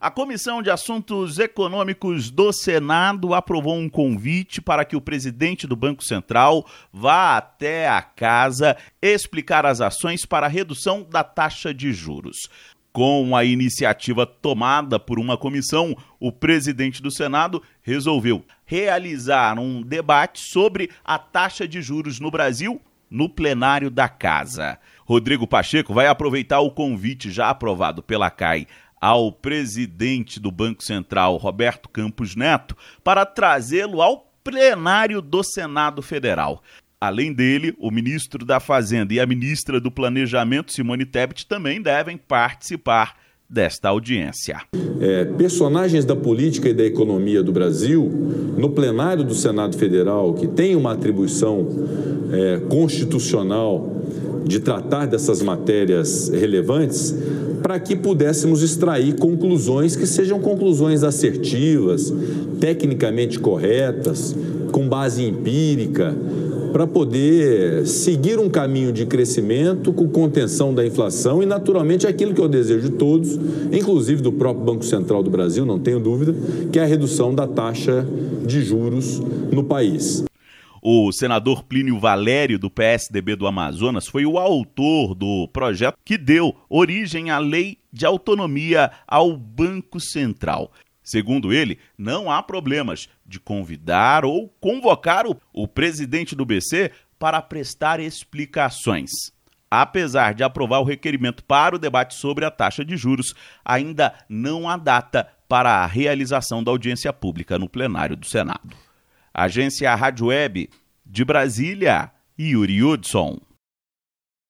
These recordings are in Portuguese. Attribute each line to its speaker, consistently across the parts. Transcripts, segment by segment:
Speaker 1: A Comissão de Assuntos Econômicos do Senado aprovou um convite para que o presidente do Banco Central vá até a casa explicar as ações para a redução da taxa de juros. Com a iniciativa tomada por uma comissão, o presidente do Senado resolveu realizar um debate sobre a taxa de juros no Brasil no plenário da casa. Rodrigo Pacheco vai aproveitar o convite já aprovado pela CAI ao presidente do Banco Central, Roberto Campos Neto, para trazê-lo ao plenário do Senado Federal. Além dele, o ministro da Fazenda e a ministra do Planejamento, Simone Tebet, também devem participar desta audiência.
Speaker 2: É, personagens da política e da economia do Brasil, no plenário do Senado Federal, que tem uma atribuição é, constitucional de tratar dessas matérias relevantes, para que pudéssemos extrair conclusões que sejam conclusões assertivas, tecnicamente corretas, com base empírica, para poder seguir um caminho de crescimento com contenção da inflação e, naturalmente, aquilo que eu desejo de todos, inclusive do próprio Banco Central do Brasil, não tenho dúvida, que é a redução da taxa de juros no país.
Speaker 1: O senador Plínio Valério, do PSDB do Amazonas, foi o autor do projeto que deu origem à Lei de Autonomia ao Banco Central. Segundo ele, não há problemas de convidar ou convocar o, o presidente do BC para prestar explicações. Apesar de aprovar o requerimento para o debate sobre a taxa de juros, ainda não há data para a realização da audiência pública no plenário do Senado. Agência Rádio Web de Brasília, Yuri Hudson.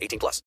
Speaker 3: 18 plus.